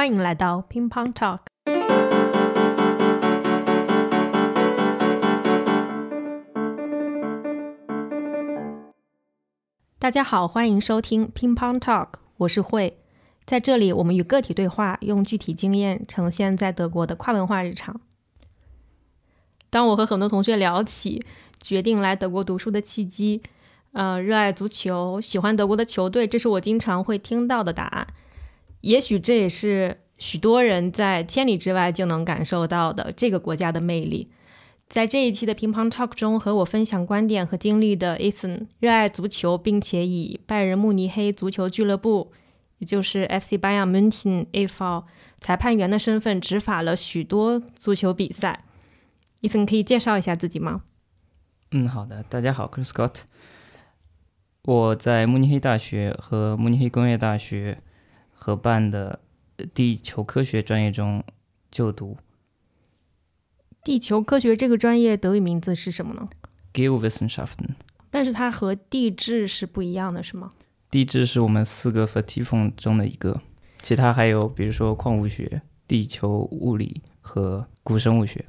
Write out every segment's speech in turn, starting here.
欢迎来到乒乓 Talk。大家好，欢迎收听乒乓 Talk，我是慧。在这里，我们与个体对话，用具体经验呈现在德国的跨文化日常。当我和很多同学聊起决定来德国读书的契机，呃，热爱足球，喜欢德国的球队，这是我经常会听到的答案。也许这也是许多人在千里之外就能感受到的这个国家的魅力。在这一期的乒乓 Talk 中，和我分享观点和经历的 Ethan，热爱足球，并且以拜仁慕尼黑足球俱乐部，也就是 FC Bayern München e.V. 裁判员的身份，执法了许多足球比赛。Ethan 可以介绍一下自己吗？嗯，好的。大家好，我是 Scott。我在慕尼黑大学和慕尼黑工业大学合办的地球科学专业中就读。地球科学这个专业德语名字是什么呢 Geowissenschaften。但是它和地质是不一样的，是吗？地质是我们四个 Vertiefung 中的一个，其他还有比如说矿物学、地球物理和古生物学。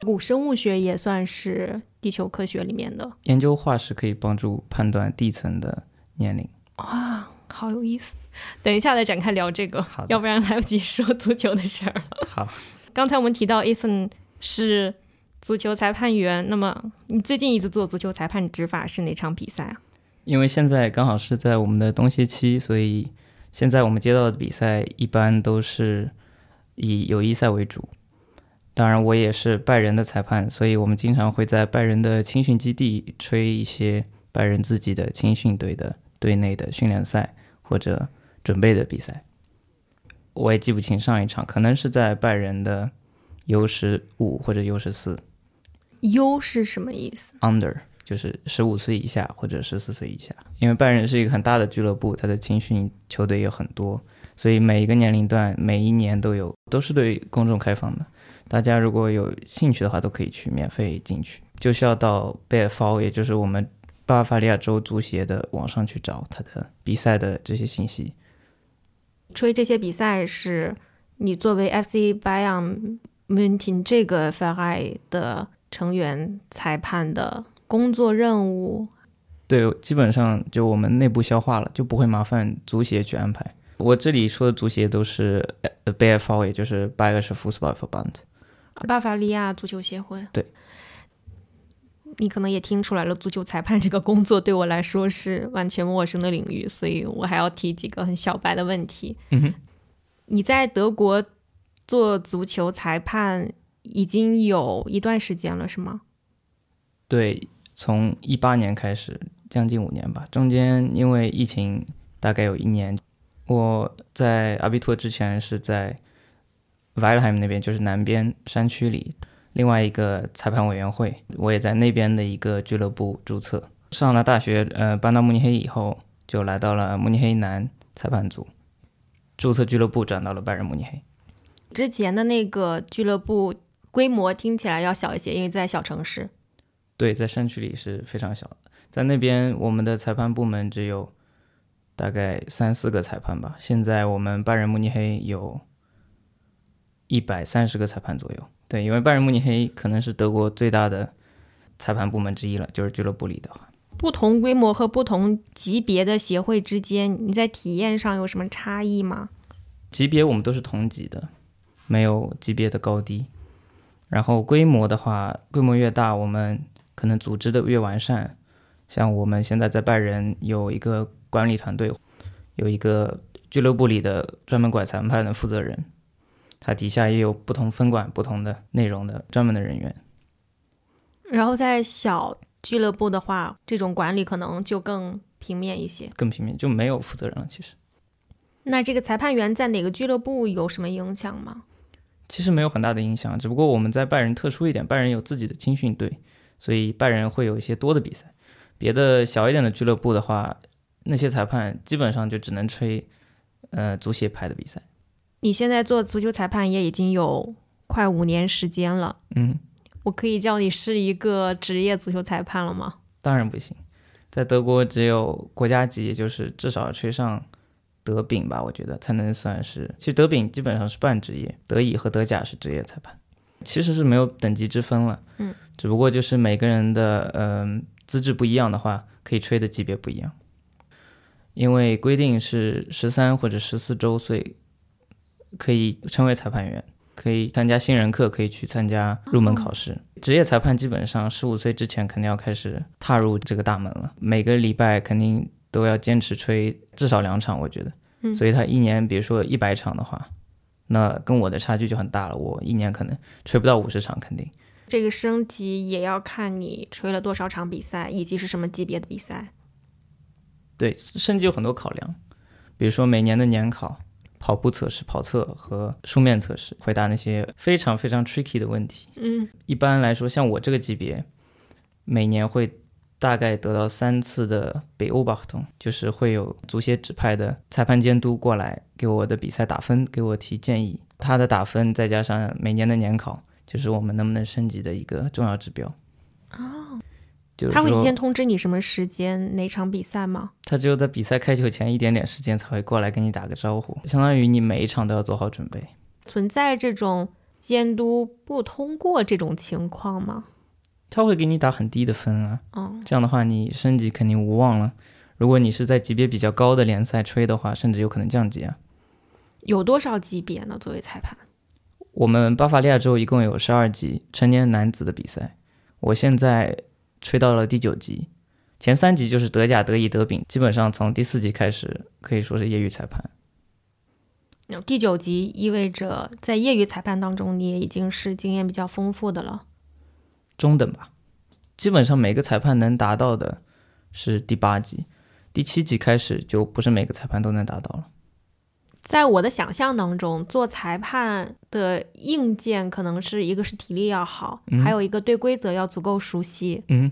古生物学也算是地球科学里面的。研究化石可以帮助判断地层的年龄。哇，好有意思！等一下再展开聊这个，要不然来不及说足球的事儿了。好，刚才我们提到 Ethan 是足球裁判员，那么你最近一次做足球裁判执法是哪场比赛啊？因为现在刚好是在我们的冬歇期，所以现在我们接到的比赛一般都是以友谊赛为主。当然，我也是拜仁的裁判，所以我们经常会在拜仁的青训基地吹一些拜仁自己的青训队的队内的训练赛或者准备的比赛。我也记不清上一场，可能是在拜仁的 U 十五或者 U 十四 U 是什么意思？under，就是十五岁以下或者十四岁以下。因为拜仁是一个很大的俱乐部，它的青训球队也很多，所以每一个年龄段每一年都有，都是对公众开放的。大家如果有兴趣的话，都可以去免费进去，就需要到 BFV，也就是我们巴伐利亚州足协的网上去找他的比赛的这些信息。吹这些比赛是你作为 FC Bayern München 这个 f e r 的成员裁判的工作任务。对，基本上就我们内部消化了，就不会麻烦足协去安排。我这里说的足协都是呃 BFV，也就是 Bayerische Fußballverband。巴伐利亚足球协会。对，你可能也听出来了，足球裁判这个工作对我来说是完全陌生的领域，所以我还要提几个很小白的问题。嗯哼，你在德国做足球裁判已经有一段时间了，是吗？对，从一八年开始，将近五年吧。中间因为疫情，大概有一年。我在阿比托之前是在 Weilheim 那边，就是南边山区里另外一个裁判委员会，我也在那边的一个俱乐部注册。上了大学，呃，搬到慕尼黑以后，就来到了慕尼黑男裁判组，注册俱乐部转到了拜仁慕尼黑。之前的那个俱乐部规模听起来要小一些，因为在小城市。对，在山区里是非常小的，在那边我们的裁判部门只有大概三四个裁判吧。现在我们拜仁慕尼黑有一百三十个裁判左右。对，因为拜仁慕尼黑可能是德国最大的裁判部门之一了，就是俱乐部里的话。不同规模和不同级别的协会之间，你在体验上有什么差异吗？级别我们都是同级的，没有级别的高低。然后规模的话，规模越大，我们可能组织的越完善。像我们现在在拜仁有一个管理团队，有一个俱乐部里的专门管裁判的负责人，他底下也有不同分管不同的内容的专门的人员。然后在小俱乐部的话，这种管理可能就更平面一些。更平面，就没有负责人了。其实那这个裁判员在哪个俱乐部有什么影响吗？其实没有很大的影响，只不过我们在拜仁特殊一点，拜仁有自己的青训队，所以拜仁会有一些多的比赛。别的小一点的俱乐部的话，那些裁判基本上就只能吹，呃，足协派的比赛。你现在做足球裁判也已经有快五年时间了，嗯，我可以叫你是一个职业足球裁判了吗？当然不行，在德国只有国家级，也就是至少要吹上德德丙吧，我觉得才能算是。其实德丙基本上是半职业，德乙和德甲是职业裁判，其实是没有等级之分了。嗯，只不过就是每个人的嗯、资质不一样的话，可以吹的级别不一样。因为规定是十三或者十四周岁可以成为裁判员，可以参加新人课，可以去参加入门考试。职业裁判基本上十五岁之前肯定要开始踏入这个大门了，每个礼拜肯定都要坚持吹至少两场，我觉得。嗯所以他一年比如说一百场的话，那跟我的差距就很大了。我一年可能吹不到五十场，肯定。这个升级也要看你吹了多少场比赛，以及是什么级别的比赛。对，升级有很多考量，比如说每年的年考、跑步测试、跑测和书面测试，回答那些非常非常 tricky 的问题。嗯，一般来说，像我这个级别，每年会大概得到三次的北欧巴通，就是会有足协指派的裁判监督过来给我的比赛打分，给我提建议。他的打分再加上每年的年考，就是我们能不能升级的一个重要指标。哦，就是他会提前通知你什么时间哪场比赛吗？他只有在比赛开球前一点点时间才会过来跟你打个招呼，相当于你每一场都要做好准备。存在这种监督不通过这种情况吗？他会给你打很低的分啊，哦，这样的话你升级肯定无望了。如果你是在级别比较高的联赛吹的话，甚至有可能降级啊。有多少级别呢？作为裁判，我们巴伐利亚州一共有十二级成年男子的比赛，我现在吹到了第九级，前三级就是德甲、德乙、德丙，基本上从第四级开始可以说是业余裁判。那第九级意味着在业余裁判当中，你也已经是经验比较丰富的了。中等吧。基本上每个裁判能达到的是第八级，第七级开始就不是每个裁判都能达到了。在我的想象当中，做裁判的硬件可能是一个是体力要好，嗯还有一个对规则要足够熟悉。嗯，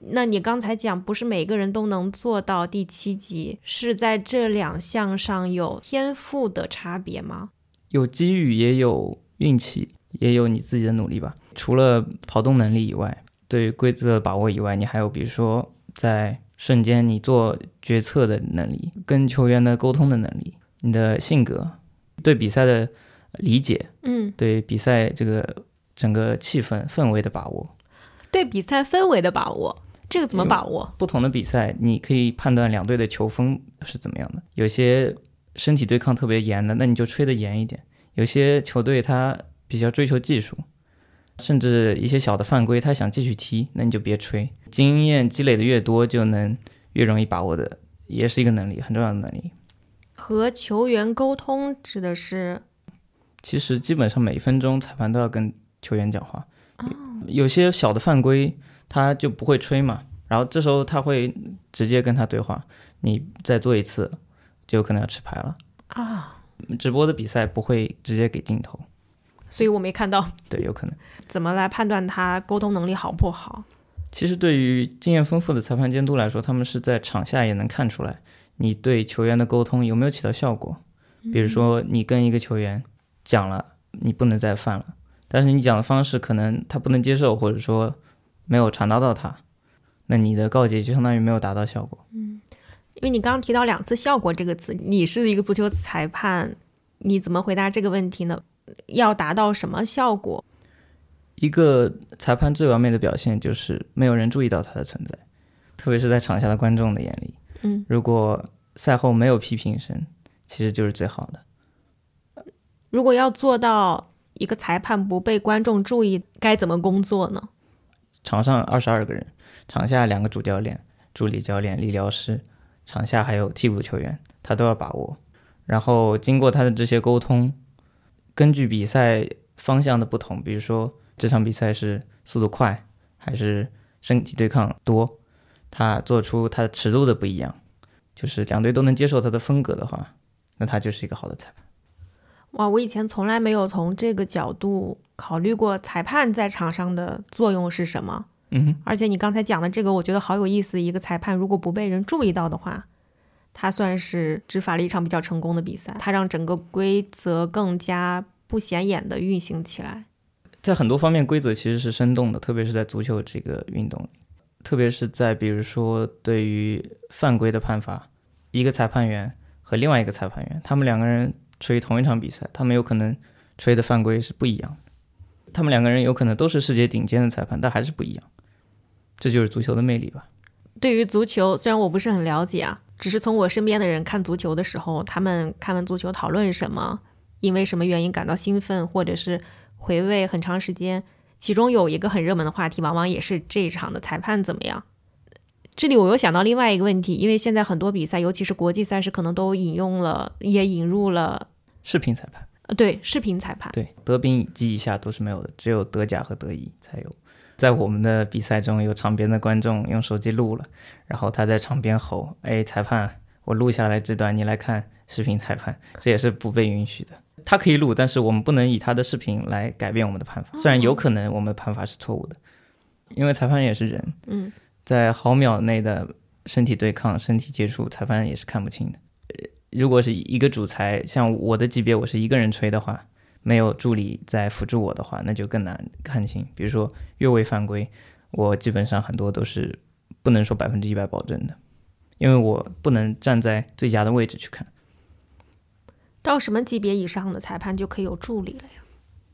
那你刚才讲，不是每个人都能做到第七级，是在这两项上有天赋的差别吗？有机遇，也有运气，也有你自己的努力吧。除了跑动能力以外，对于规则的把握以外，你还有比如说在瞬间你做决策的能力，跟球员的沟通的能力，你的性格，对比赛的理解，嗯，对比赛这个整个气氛氛围的把握。对比赛氛围的把握，这个怎么把握？不同的比赛，你可以判断两队的球风是怎么样的。有些身体对抗特别严的，那你就吹得严一点；有些球队他比较追求技术，甚至一些小的犯规，他想继续踢，那你就别吹。经验积累的越多，就能越容易把握的，也是一个能力，很重要的能力。和球员沟通指的是其实基本上每分钟裁判都要跟球员讲话。有些小的犯规他就不会吹嘛，然后这时候他会直接跟他对话，你再做一次就有可能要吃牌了。啊，直播的比赛不会直接给镜头，所以我没看到对，有可能。怎么来判断他沟通能力好不好。其实对于经验丰富的裁判监督来说，他们是在场下也能看出来你对球员的沟通有没有起到效果。比如说，你跟一个球员讲了你不能再犯了，但是你讲的方式可能他不能接受，或者说没有传达到他，那你的告诫就相当于没有达到效果。嗯因为你刚刚提到两次“效果”这个词，你是一个足球裁判，你怎么回答这个问题呢？要达到什么效果？一个裁判最完美的表现就是没有人注意到他的存在，特别是在场下的观众的眼里。嗯，如果赛后没有批评声，其实就是最好的。如果要做到一个裁判不被观众注意，该怎么工作呢？场上二十二个人，场下两个主教练、助理教练、理疗师，场下还有替补球员，他都要把握。然后经过他的这些沟通，根据比赛方向的不同，比如说这场比赛是速度快还是身体对抗多，他做出他的尺度的不一样，就是两队都能接受他的风格的话，那他就是一个好的裁判。哇，我以前从来没有从这个角度考虑过裁判在场上的作用是什么。嗯哼，而且你刚才讲的这个，我觉得好有意思。一个裁判如果不被人注意到的话，他算是执法了一场比较成功的比赛，它让整个规则更加不显眼的运行起来。在很多方面规则其实是生动的，特别是在足球这个运动里，特别是在比如说对于犯规的判罚，一个裁判员和另外一个裁判员，他们两个人吹同一场比赛，他们有可能吹的犯规是不一样的。他们两个人有可能都是世界顶尖的裁判，但还是不一样。这就是足球的魅力吧。对于足球，虽然我不是很了解啊，只是从我身边的人看足球的时候，他们看完足球讨论什么，因为什么原因感到兴奋，或者是回味很长时间。其中有一个很热门的话题，往往也是这一场的裁判怎么样。这里我又想到另外一个问题，因为现在很多比赛，尤其是国际赛事，可能都引用了，也引入了视频裁判。呃，对，视频裁判。对，德丙及以下都是没有的，只有德甲和德乙才有。在我们的比赛中，有场边的观众用手机录了，然后他在场边吼：“哎，裁判，我录下来这段，你来看视频裁判。”这也是不被允许的。他可以录，但是我们不能以他的视频来改变我们的判罚。虽然有可能我们的判罚是错误的，因为裁判也是人。嗯，在毫秒内的身体对抗、身体接触，裁判也是看不清的。呃，如果是一个主裁，像我的级别，我是一个人吹的话，没有助理在辅助我的话，那就更难看清。比如说越位犯规，我基本上很多都是不能说百分之一百保证的，因为我不能站在最佳的位置去看。到什么级别以上的裁判就可以有助理了呀？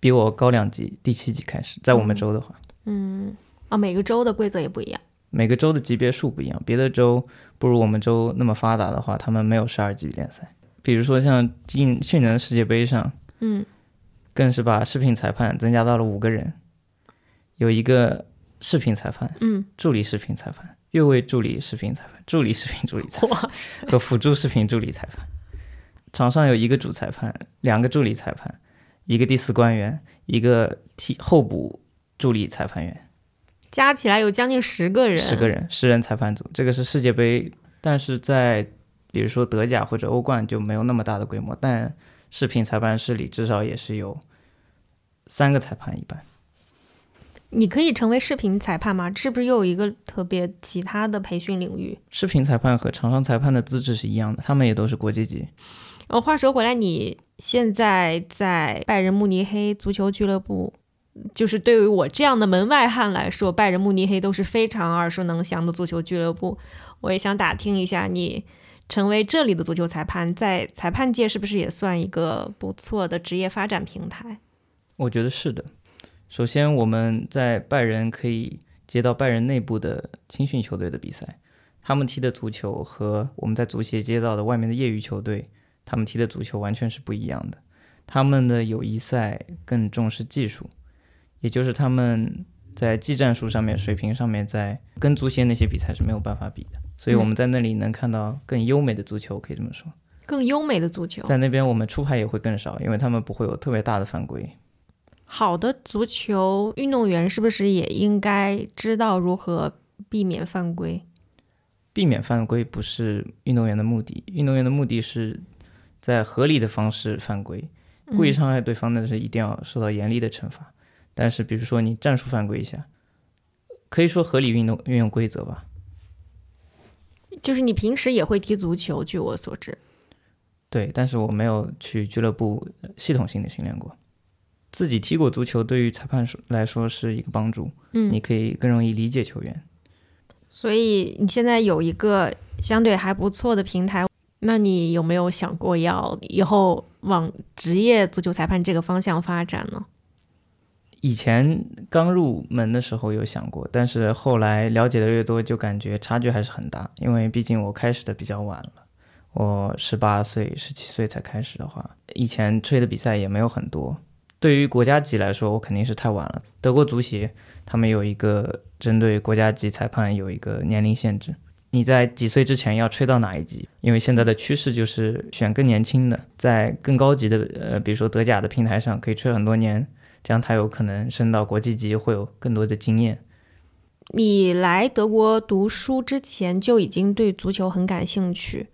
比我高两级，第七级开始，在我们州的话，嗯，啊，每个州的规则也不一样，每个州的级别数不一样。别的州不如我们州那么发达的话，他们没有十二级联赛。比如说像近去年的世界杯上，嗯，更是把视频裁判增加到了五个人，有一个视频裁判，嗯，助理视频裁判，越位助理视频裁判，助理视频助理裁判哇，和辅助视频助理裁判。场上有一个主裁判，两个助理裁判，一个第四官员，一个替候补助理裁判员，加起来有将近十个人，十个人，十人裁判组。这个是世界杯，但是在比如说德甲或者欧冠就没有那么大的规模，但视频裁判室里至少也是有三个裁判一般。你可以成为视频裁判吗？是不是又有一个特别其他的培训领域？视频裁判和场上裁判的资质是一样的，他们也都是国际级。呃，话说回来，你现在在拜仁慕尼黑足球俱乐部，就是对于我这样的门外汉来说，拜仁慕尼黑都是非常耳熟能详的足球俱乐部。我也想打听一下，你成为这里的足球裁判，在裁判界是不是也算一个不错的职业发展平台？我觉得是的。首先，我们在拜仁可以接到拜仁内部的青训球队的比赛，他们踢的足球和我们在足协接到的外面的业余球队，他们踢的足球完全是不一样的。他们的友谊赛更重视技术，也就是他们在技战术上面、水平上面，在跟足协那些比赛是没有办法比的。所以我们在那里能看到更优美的足球，可以这么说。更优美的足球，在那边我们出牌也会更少，因为他们不会有特别大的犯规。好的足球运动员是不是也应该知道如何避免犯规？避免犯规不是运动员的目的，运动员的目的是在合理的方式犯规。故意伤害对方那是一定要受到严厉的惩罚。但是比如说你战术犯规一下，可以说合理运动运用规则吧。就是你平时也会踢足球，据我所知。对，但是我没有去俱乐部系统性的训练过。自己踢过足球，对于裁判来说是一个帮助。嗯，你可以更容易理解球员。所以你现在有一个相对还不错的平台，那你有没有想过要以后往职业足球裁判这个方向发展呢？以前刚入门的时候有想过，但是后来了解的越多，就感觉差距还是很大。因为毕竟我开始的比较晚了，我十八岁、十七岁才开始的话，以前吹的比赛也没有很多。对于国家级来说，我肯定是太晚了。德国足协他们有一个针对国家级裁判有一个年龄限制，你在几岁之前要吹到哪一级？因为现在的趋势就是选更年轻的，在更高级的，呃，比如说德甲的平台上可以吹很多年，这样他有可能升到国际级会有更多的经验。你来德国读书之前就已经对足球很感兴趣，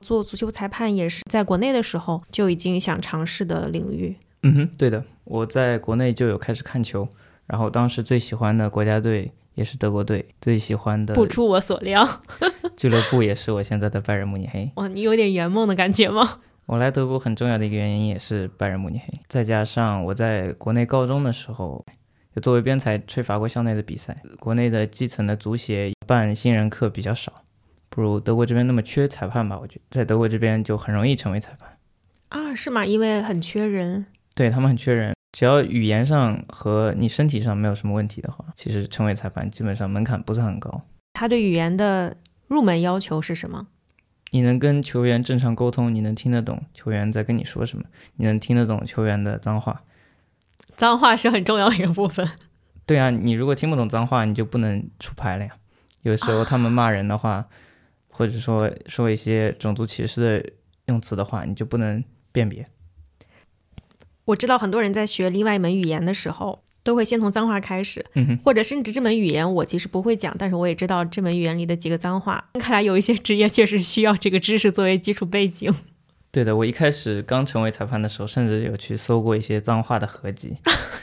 做足球裁判也是在国内的时候就已经想尝试的领域。嗯哼，对的，我在国内就有开始看球，然后当时最喜欢的国家队也是德国队，最喜欢的不出我所料，俱乐部也是我现在的拜仁慕尼黑。哇，你有点圆梦的感觉吗？我来德国很重要的一个原因也是拜仁慕尼黑，再加上我在国内高中的时候，就作为边裁吹法国校内的比赛，国内的基层的足协办新人课比较少，不如德国这边那么缺裁判吧。我觉得在德国这边就很容易成为裁判啊，是吗？因为很缺人，对他们很缺人，只要语言上和你身体上没有什么问题的话，其实成为裁判基本上门槛不是很高。他对语言的入门要求是什么？你能跟球员正常沟通，你能听得懂球员在跟你说什么，你能听得懂球员的脏话。脏话是很重要的一个部分。对啊，你如果听不懂脏话，你就不能出牌了呀。有时候他们骂人的话，或者说说一些种族歧视的用词的话，你就不能辨别。我知道很多人在学另外一门语言的时候，都会先从脏话开始，嗯哼，或者甚至这门语言我其实不会讲，但是我也知道这门语言里的几个脏话。看来有一些职业确实需要这个知识作为基础背景。对的，我一开始刚成为裁判的时候，甚至有去搜过一些脏话的合集，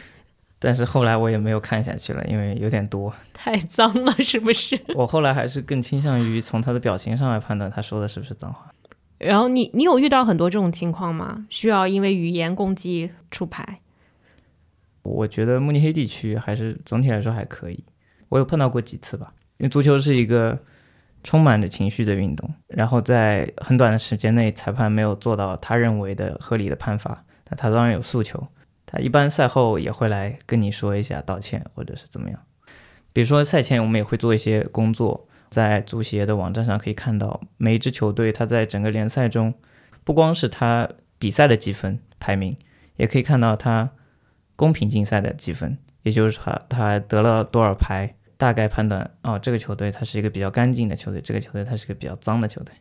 但是后来我也没有看下去了，因为有点多，太脏了，是不是？我后来还是更倾向于从他的表情上来判断他说的是不是脏话。然后你你有遇到很多这种情况吗？需要因为语言攻击出牌？我觉得慕尼黑地区还是总体来说还可以，我有碰到过几次吧，因为足球是一个。充满着情绪的运动，然后在很短的时间内，裁判没有做到他认为的合理的判罚，那他当然有诉求。他一般赛后也会来跟你说一下道歉，或者是怎么样。比如说赛前我们也会做一些工作，在足协的网站上可以看到每一支球队他在整个联赛中，不光是他比赛的积分排名，也可以看到他公平竞赛的积分，也就是他他得了多少牌。大概判断哦，这个球队它是一个比较干净的球队，这个球队它是个比较脏的球队。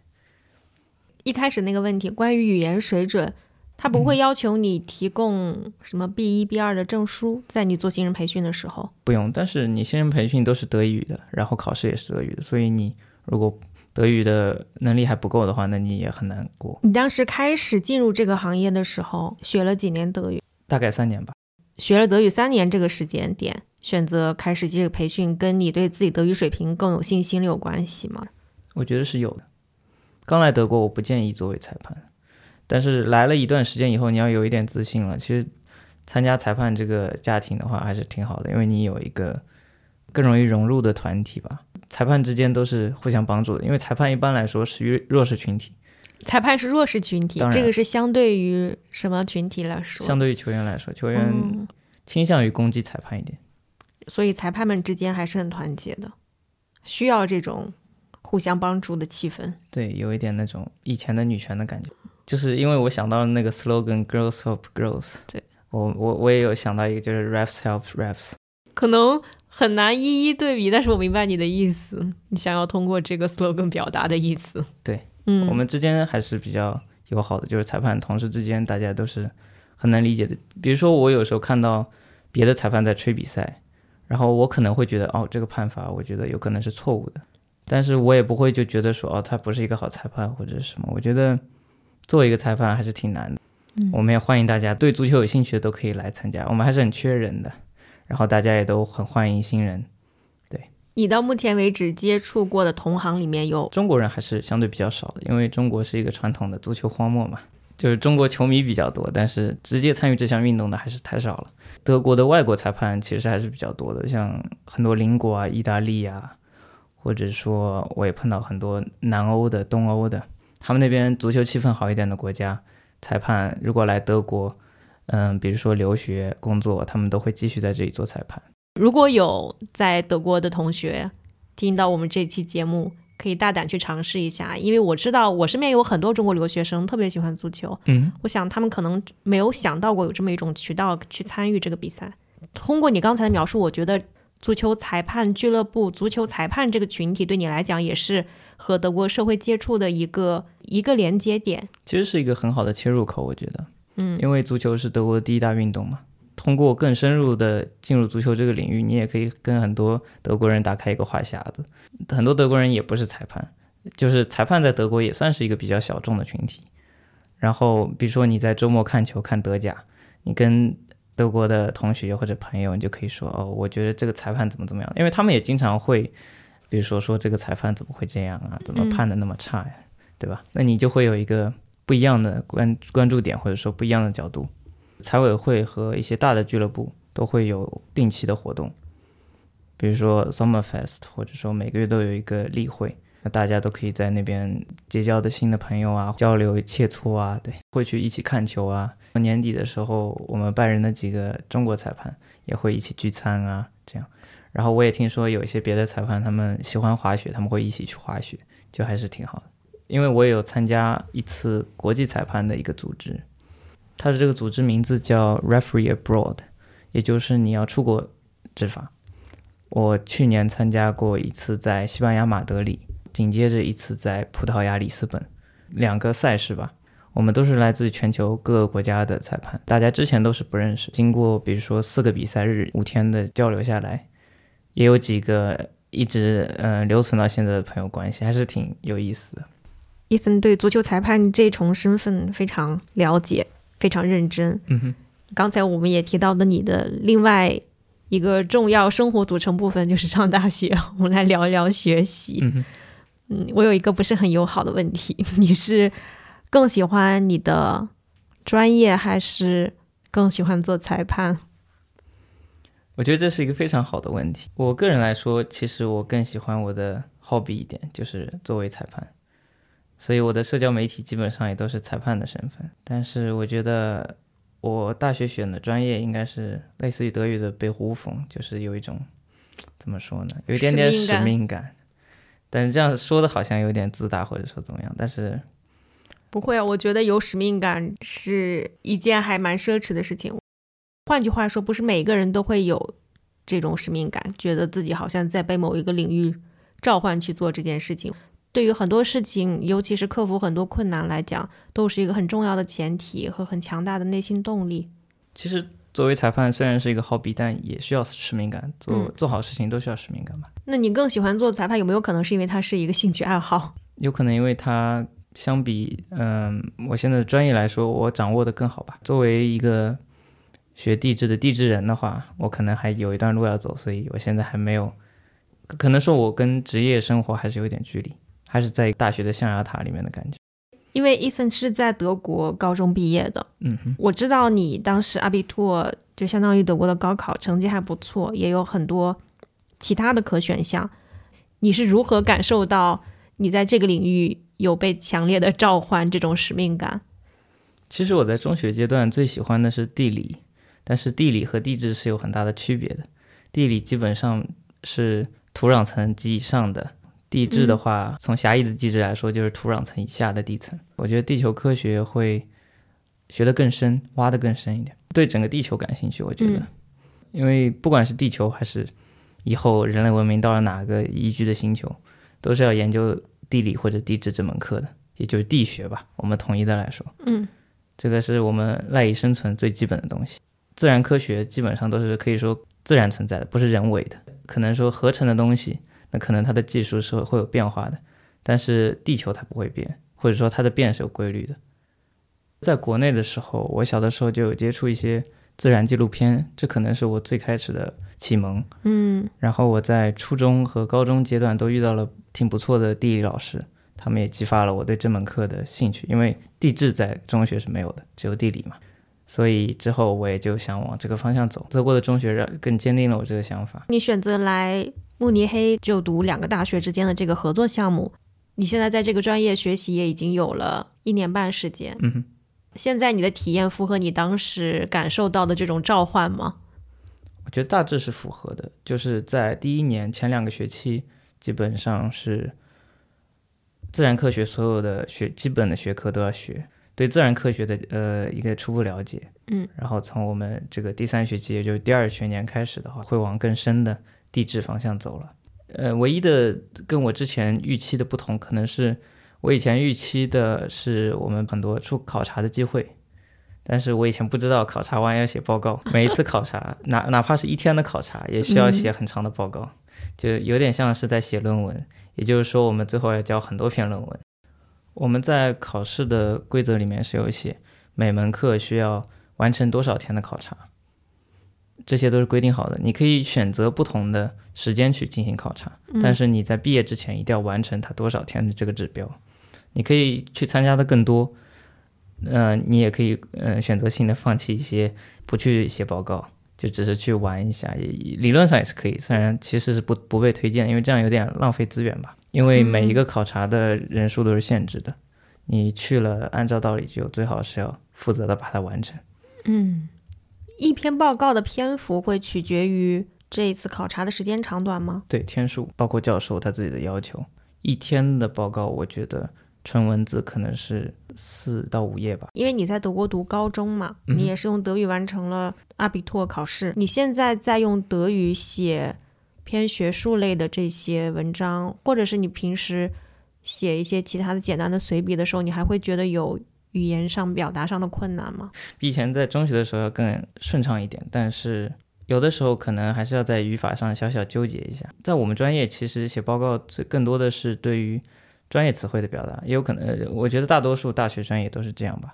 一开始那个问题关于语言水准，他不会要求你提供什么 B 一、B 二的证书，在你做新人培训的时候不用。但是你新人培训都是德语的，然后考试也是德语的，所以你如果德语的能力还不够的话，那你也很难过。你当时开始进入这个行业的时候，学了几年德语？大概三年吧。学了德语三年，这个时间点。选择开始这个培训，跟你对自己德语水平更有信心有关系吗？我觉得是有的。刚来德国，我不建议作为裁判，但是来了一段时间以后，你要有一点自信了。其实参加裁判这个家庭的话，还是挺好的，因为你有一个更容易融入的团体吧。裁判之间都是互相帮助的，因为裁判一般来说是于弱势群体。裁判是弱势群体，这个是相对于什么群体来说？相对于球员来说，球员倾向于攻击裁判一点。所以裁判们之间还是很团结的，需要这种互相帮助的气氛。对，有一点那种以前的女权的感觉，就是因为我想到了那个 slogan “Girls Help Girls”。对，我我我也有想到一个，就是 “Refs Help Refs”。可能很难一一对比，但是我明白你的意思，你想要通过这个 slogan 表达的意思。对，嗯，我们之间还是比较友好的，就是裁判同事之间，大家都是很能理解的。比如说，我有时候看到别的裁判在吹比赛。然后我可能会觉得，哦，这个判罚我觉得有可能是错误的，但是我也不会就觉得说，哦，他不是一个好裁判或者什么。我觉得做一个裁判还是挺难的。嗯，我们也欢迎大家对足球有兴趣的都可以来参加，我们还是很缺人的。然后大家也都很欢迎新人。你到目前为止接触过的同行里面有中国人还是相对比较少的，因为中国是一个传统的足球荒漠嘛。就是中国球迷比较多，但是直接参与这项运动的还是太少了。德国的外国裁判其实还是比较多的，像很多邻国啊、意大利啊，或者说我也碰到很多南欧的、东欧的，他们那边足球气氛好一点的国家，裁判如果来德国，嗯，比如说留学、工作，他们都会继续在这里做裁判。如果有在德国的同学听到我们这期节目。可以大胆去尝试一下，因为我知道我身边有很多中国留学生特别喜欢足球。嗯，我想他们可能没有想到过有这么一种渠道去参与这个比赛。通过你刚才的描述，我觉得足球裁判俱乐部、足球裁判这个群体对你来讲也是和德国社会接触的一个一个连接点。其实是一个很好的切入口，我觉得。嗯，因为足球是德国的第一大运动嘛。通过更深入的进入足球这个领域，你也可以跟很多德国人打开一个话匣子。很多德国人也不是裁判，就是裁判在德国也算是一个比较小众的群体。然后，比如说你在周末看球看德甲，你跟德国的同学或者朋友，你就可以说：“哦，我觉得这个裁判怎么怎么样。”因为他们也经常会，比如说说这个裁判怎么会这样啊？怎么判的那么差呀？对吧？那你就会有一个不一样的关关注点，或者说不一样的角度。财委会和一些大的俱乐部都会有定期的活动，比如说 Summer Fest，或者说每个月都有一个例会，那大家都可以在那边结交的新的朋友啊，交流切磋啊，对，会去一起看球啊。年底的时候，我们拜仁的几个中国裁判也会一起聚餐啊，这样。然后我也听说有一些别的裁判，他们喜欢滑雪，他们会一起去滑雪，就还是挺好的。因为我也有参加一次国际裁判的一个组织，它的这个组织名字叫 Referee Abroad，也就是你要出国执法。我去年参加过一次在西班牙马德里，紧接着一次在葡萄牙里斯本，两个赛事吧。我们都是来自全球各个国家的裁判，大家之前都是不认识。经过比如说四个比赛日、五天的交流下来，也有几个一直呃留存到现在的朋友关系，还是挺有意思的。伊森对足球裁判这重身份非常了解，非常认真。嗯哼，刚才我们也提到的你的另外一个重要生活组成部分就是上大学。我们来聊一聊学习。嗯哼，嗯，我有一个不是很友好的问题，你是更喜欢你的专业，还是更喜欢做裁判？我觉得这是一个非常好的问题。我个人来说，其实我更喜欢我的 hobby 一点，就是作为裁判。所以我的社交媒体基本上也都是裁判的身份，但是我觉得我大学选的专业应该是类似于德语的 Berufung，就是有一种怎么说呢，有一点点使命感。但是这样说的好像有点自大或者说怎么样，但是不会啊，我觉得有使命感是一件还蛮奢侈的事情。换句话说，不是每个人都会有这种使命感，觉得自己好像在被某一个领域召唤去做这件事情。对于很多事情，尤其是克服很多困难来讲，都是一个很重要的前提和很强大的内心动力。其实，作为裁判虽然是一个 hobby，但也需要使命感。做做好事情都需要使命感吧？那你更喜欢做裁判，有没有可能是因为它是一个兴趣爱好？有可能，因为它相比嗯我现在的专业来说，我掌握的更好吧。作为一个学地质的地质人的话，我可能还有一段路要走，所以我现在还没有，可能说我跟职业生活还是有点距离。还是在大学的象牙塔里面的感觉，因为伊森是在德国高中毕业的。嗯哼，我知道你当时阿比托就相当于德国的高考，成绩还不错，也有很多其他的可选项。你是如何感受到你在这个领域有被强烈的召唤这种使命感？其实我在中学阶段最喜欢的是地理，但是地理和地质是有很大的区别的。地理基本上是土壤层及以上的。地质的话，从狭义的地质来说，就是土壤层以下的地层。我觉得地球科学会学得更深，挖得更深一点，对整个地球感兴趣。我觉得，因为不管是地球还是以后人类文明到了哪个宜居的星球，都是要研究地理或者地质这门课的，也就是地学吧。我们统一的来说，嗯，这个是我们赖以生存最基本的东西。自然科学基本上都是可以说自然存在的，不是人为的。可能说合成的东西。那可能它的技术是会有变化的，但是地球它不会变，或者说它的变是有规律的。在国内的时候，我小的时候就有接触一些自然纪录片，这可能是我最开始的启蒙。嗯，然后我在初中和高中阶段都遇到了挺不错的地理老师，他们也激发了我对这门课的兴趣，因为地质在中学是没有的，只有地理嘛。所以之后我也就想往这个方向走。德国的中学让更坚定了我这个想法。你选择来。慕尼黑就读两个大学之间的这个合作项目，你现在在这个专业学习也已经有了一年半时间。嗯哼，现在你的体验符合你当时感受到的这种召唤吗？我觉得大致是符合的，就是在第一年前两个学期，基本上是自然科学所有的学基本的学科都要学，对自然科学的呃一个初步了解。嗯，然后从我们这个第三学期，也就是第二学年开始的话，会往更深的。地质方向走了，呃，唯一的跟我之前预期的不同，可能是我以前预期的是我们很多出考察的机会，但是我以前不知道考察完要写报告，每一次考察，哪哪怕是一天的考察，也需要写很长的报告，就有点像是在写论文，也就是说，我们最后要交很多篇论文。我们在考试的规则里面是有写，每门课需要完成多少天的考察。这些都是规定好的，你可以选择不同的时间去进行考察，但是你在毕业之前一定要完成它多少天的这个指标。你可以去参加的更多，嗯，你也可以嗯选择性的放弃一些，不去写报告，就只是去玩一下，也理论上也是可以，虽然其实是不不被推荐，因为这样有点浪费资源吧。因为每一个考察的人数都是限制的，你去了，按照道理就最好是要负责的把它完成。嗯，一篇报告的篇幅会取决于这一次考察的时间长短吗？对，天数包括教授他自己的要求，一天的报告，我觉得纯文字可能是四到五页吧。因为你在德国读高中嘛，嗯你也是用德语完成了阿比托考试，你现在在用德语写偏学术类的这些文章，或者是你平时写一些其他的简单的随笔的时候，你还会觉得有语言上表达上的困难吗？比以前在中学的时候要更顺畅一点，但是有的时候可能还是要在语法上小小纠结一下。在我们专业，其实写报告最更多的是对于专业词汇的表达，也有可能，呃我觉得大多数大学专业都是这样吧，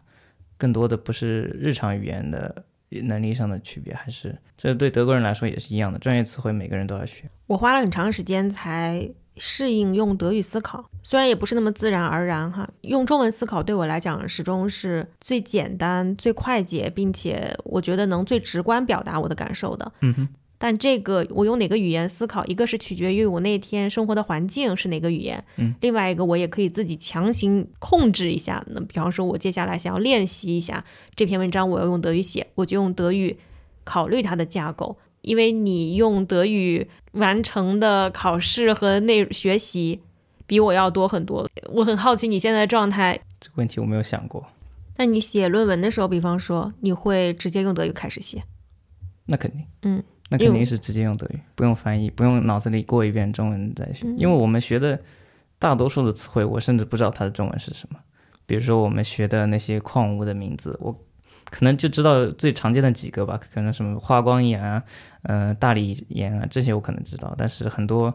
更多的不是日常语言的能力上的区别，还是这对德国人来说也是一样的，专业词汇每个人都要学。我花了很长时间才适应用德语思考，虽然也不是那么自然而然哈。用中文思考对我来讲始终是最简单、最快捷，并且我觉得能最直观表达我的感受的。嗯哼。但这个我用哪个语言思考，一个是取决于我那天生活的环境是哪个语言，嗯，另外一个我也可以自己强行控制一下。那比方说，我接下来想要练习一下这篇文章，我要用德语写，我就用德语考虑它的架构，因为你用德语完成的考试和内学习比我要多很多。我很好奇你现在的状态。这个问题我没有想过，那你写论文的时候，比方说你会直接用德语开始写？那肯定，嗯，那肯定是直接用德语，不用翻译，不用脑子里过一遍中文再学，嗯因为我们学的大多数的词汇，我甚至不知道它的中文是什么。比如说我们学的那些矿物的名字，我可能就知道最常见的几个吧，可能什么花岗岩啊、呃大理岩啊这些我可能知道，但是很多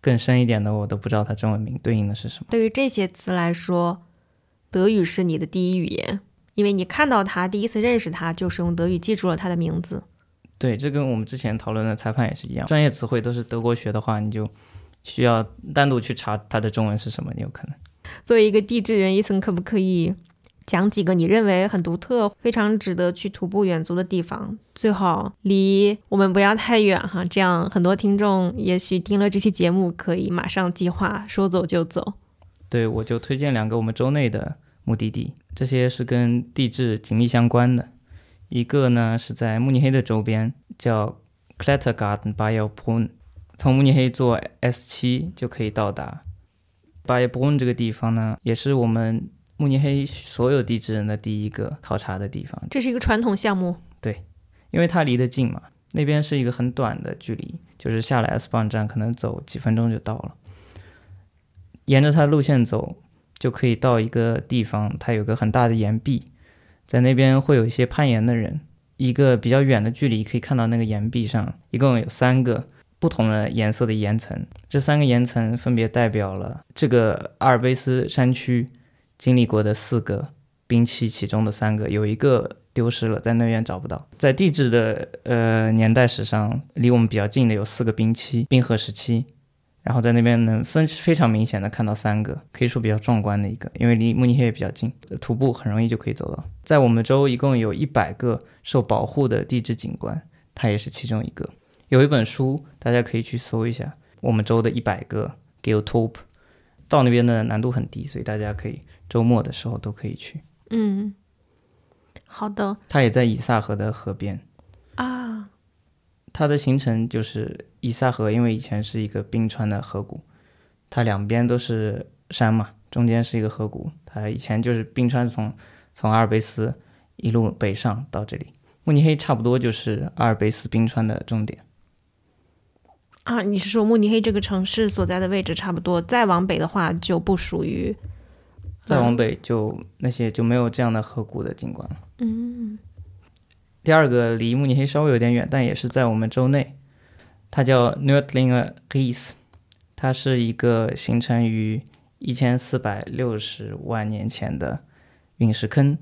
更深一点的我都不知道它中文名对应的是什么。对于这些词来说，德语是你的第一语言，因为你看到它，第一次认识它就是用德语记住了它的名字。对，这跟我们之前讨论的裁判也是一样，专业词汇都是德国学的话，你就需要单独去查它的中文是什么，你有可能。作为一个地质人，伊森可不可以讲几个你认为很独特、非常值得去徒步远足的地方？最好离我们不要太远哈，这样很多听众也许听了这期节目，可以马上计划说走就走。对，我就推荐两个我们州内的目的地，这些是跟地质紧密相关的。一个呢是在慕尼黑的周边，叫 Klettergarten b a y e r b r u n 从慕尼黑坐 S 七就可以到达。b a y e r b r u n 这个地方呢，也是我们慕尼黑所有地质人的第一个考察的地方，这是一个传统项目，对因为它离得近嘛，那边是一个很短的距离，就是下来 S 棒站可能走几分钟就到了。沿着它的路线走，就可以到一个地方，它有个很大的岩壁，在那边会有一些攀岩的人，一个比较远的距离可以看到那个岩壁上一共有三个不同的颜色的岩层，这三个岩层分别代表了这个阿尔卑斯山区经历过的四个冰期，其中的三个有一个丢失了，在那边找不到。在地质的呃年代史上，离我们比较近的有四个冰期，冰河时期。然后在那边能分非常明显的看到三个，可以说比较壮观的一个，因为离慕尼黑也比较近，徒步很容易就可以走到。在我们州一共有一百个受保护的地质景观，它也是其中一个。有一本书大家可以去搜一下，我们州的一百个 geotop，到那边的难度很低，所以大家可以周末的时候都可以去。嗯，好的。它也在以萨河的河边，啊，它的形成就是以萨河，因为以前是一个冰川的河谷，它两边都是山嘛，中间是一个河谷，它以前就是冰川从从阿尔卑斯一路北上到这里，慕尼黑差不多就是阿尔卑斯冰川的终点。啊，你是说慕尼黑这个城市所在的位置差不多，再往北的话就不属于，再往北就那些就没有这样的河谷的景观了。嗯第二个离慕尼黑稍微有点远，但也是在我们州内，它叫 Nördlinger Ries，它是一个形成于一千四百六十万年前的陨石坑。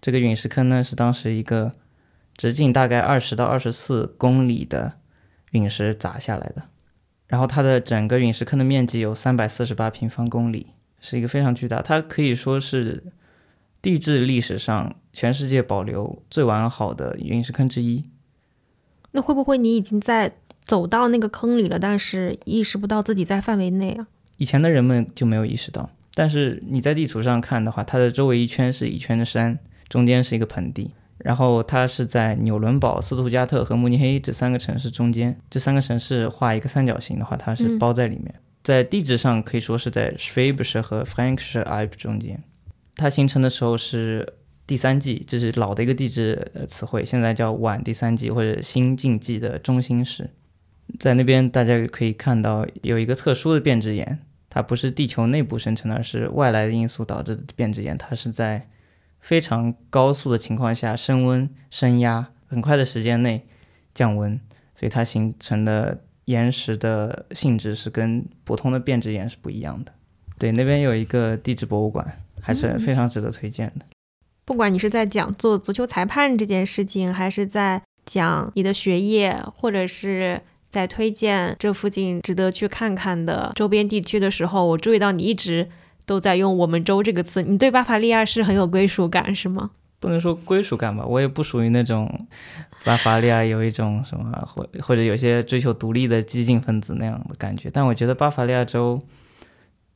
这个陨石坑呢是当时一个直径大概二十到二十四公里的陨石砸下来的，然后它的整个陨石坑的面积有三百四十八平方公里，是一个非常巨大，它可以说是地质历史上全世界保留最完好的陨石坑之一。那会不会你已经在走到那个坑里了，但是意识不到自己在范围内啊？以前的人们就没有意识到。但是你在地图上看的话，它的周围一圈是一圈的山，中间是一个盆地，然后它是在纽伦堡、斯图加特和慕尼黑这三个城市中间。这三个城市画一个三角形的话，它是包在里面。在地质上可以说是在 Schwäbisch 和 Frankish Alb 中间。它形成的时候是第三纪，这是老的一个地质呃词汇，现在叫晚第三纪或者新晋纪的中心式。在那边大家可以看到有一个特殊的变质岩，它不是地球内部生成的，而是外来的因素导致的变质岩。它是在非常高速的情况下升温升压，很快的时间内降温，所以它形成的岩石的性质是跟普通的变质岩是不一样的。对，那边有一个地质博物馆。还是非常值得推荐的。不管你是在讲做足球裁判这件事情，还是在讲你的学业，或者是在推荐这附近值得去看看的周边地区的时候，我注意到你一直都在用“我们州”这个词。你对巴伐利亚是很有归属感，是吗？不能说归属感吧，我也不属于那种巴伐利亚有一种什么或或者有些追求独立的激进分子那样的感觉。但我觉得巴伐利亚州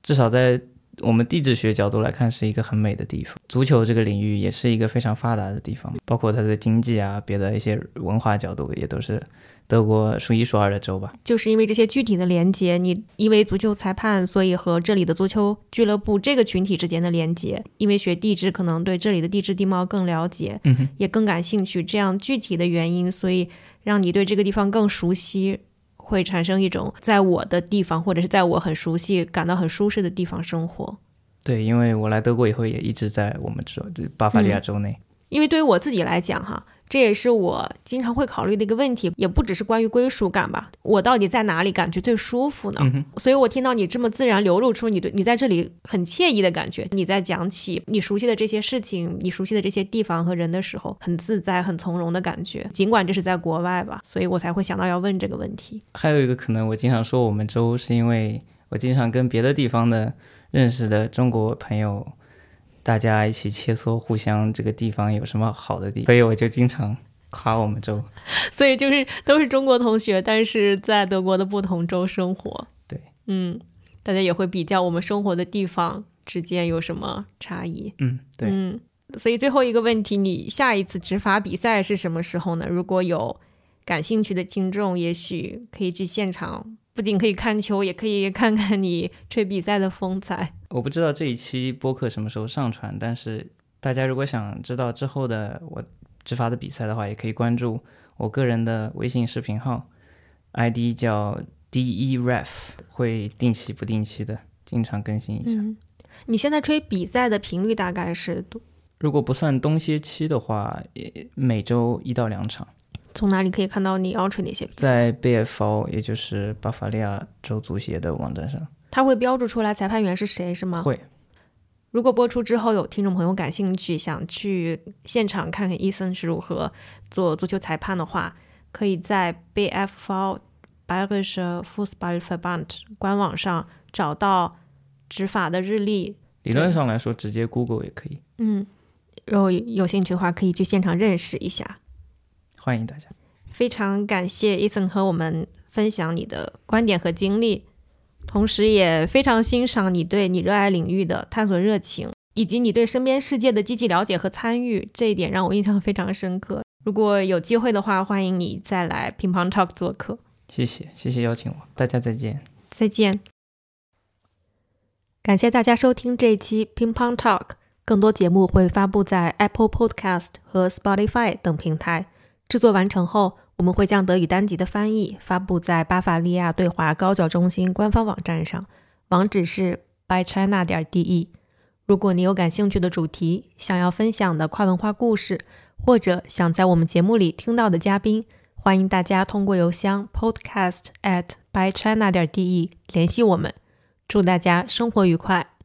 至少在。我们地质学角度来看，是一个很美的地方。足球这个领域也是一个非常发达的地方，包括它的经济啊，别的一些文化角度也都是德国数一数二的州吧。就是因为这些具体的连接，你因为足球裁判，所以和这里的足球俱乐部这个群体之间的连接，因为学地质可能对这里的地质地貌更了解，嗯也更感兴趣。这样具体的原因，所以让你对这个地方更熟悉。会产生一种在我的地方，或者是在我很熟悉、感到很舒适的地方生活。对，因为我来德国以后也一直在我们州，就巴伐利亚州内。因为对于我自己来讲，哈。这也是我经常会考虑的一个问题，也不只是关于归属感吧。我到底在哪里感觉最舒服呢？所以我听到你这么自然流露出你对你在这里很惬意的感觉，你在讲起你熟悉的这些事情、你熟悉的这些地方和人的时候，很自在、很从容的感觉。尽管这是在国外吧，所以我才会想到要问这个问题。还有一个可能，我经常说我们州，是因为我经常跟别的地方的认识的中国朋友。大家一起切磋，互相这个地方有什么好的地方，所以我就经常夸我们州。所以就是都是中国同学，但是在德国的不同州生活。对，嗯，大家也会比较我们生活的地方之间有什么差异。嗯，对。嗯，所以最后一个问题，你下一次执法比赛是什么时候呢？如果有感兴趣的听众，也许可以去现场。不仅可以看球，也可以看看你吹比赛的风采。我不知道这一期播客什么时候上传，但是大家如果想知道之后的我执法的比赛的话，也可以关注我个人的微信视频号，ID 叫 DEREF，会定期不定期的经常更新一下。你现在吹比赛的频率大概是多？如果不算冬歇期的话，每周一到两场。从哪里可以看到你要吹哪些比赛？在 BFO，也就是巴伐利亚州足协的网站上，它会标注出来裁判员是谁，是吗？会。如果播出之后有听众朋友感兴趣，想去现场看看伊森是如何做足球裁判的话，可以在 BFO Bayerische Fußballverband 官网上找到执法的日历。理论上来说，直接 Google 也可以。嗯，如果有兴趣的话，可以去现场认识一下。欢迎大家，非常感谢 Ethan 和我们分享你的观点和经历，同时也非常欣赏你对你热爱领域的探索热情，以及你对身边世界的积极了解和参与，这一点让我印象非常深刻。如果有机会的话，欢迎你再来乒乓 Talk 做客。谢谢，谢谢邀请我，大家再见，再见。感谢大家收听这一期乒乓 Talk，更多节目会发布在 Apple Podcast 和 Spotify 等平台。制作完成后，我们会将德语单集的翻译发布在巴伐利亚对华高教中心官方网站上，网址是 bychina 点 de。如果你有感兴趣的主题、想要分享的跨文化故事，或者想在我们节目里听到的嘉宾，欢迎大家通过邮箱 podcast at bychina 点 de 联系我们。祝大家生活愉快！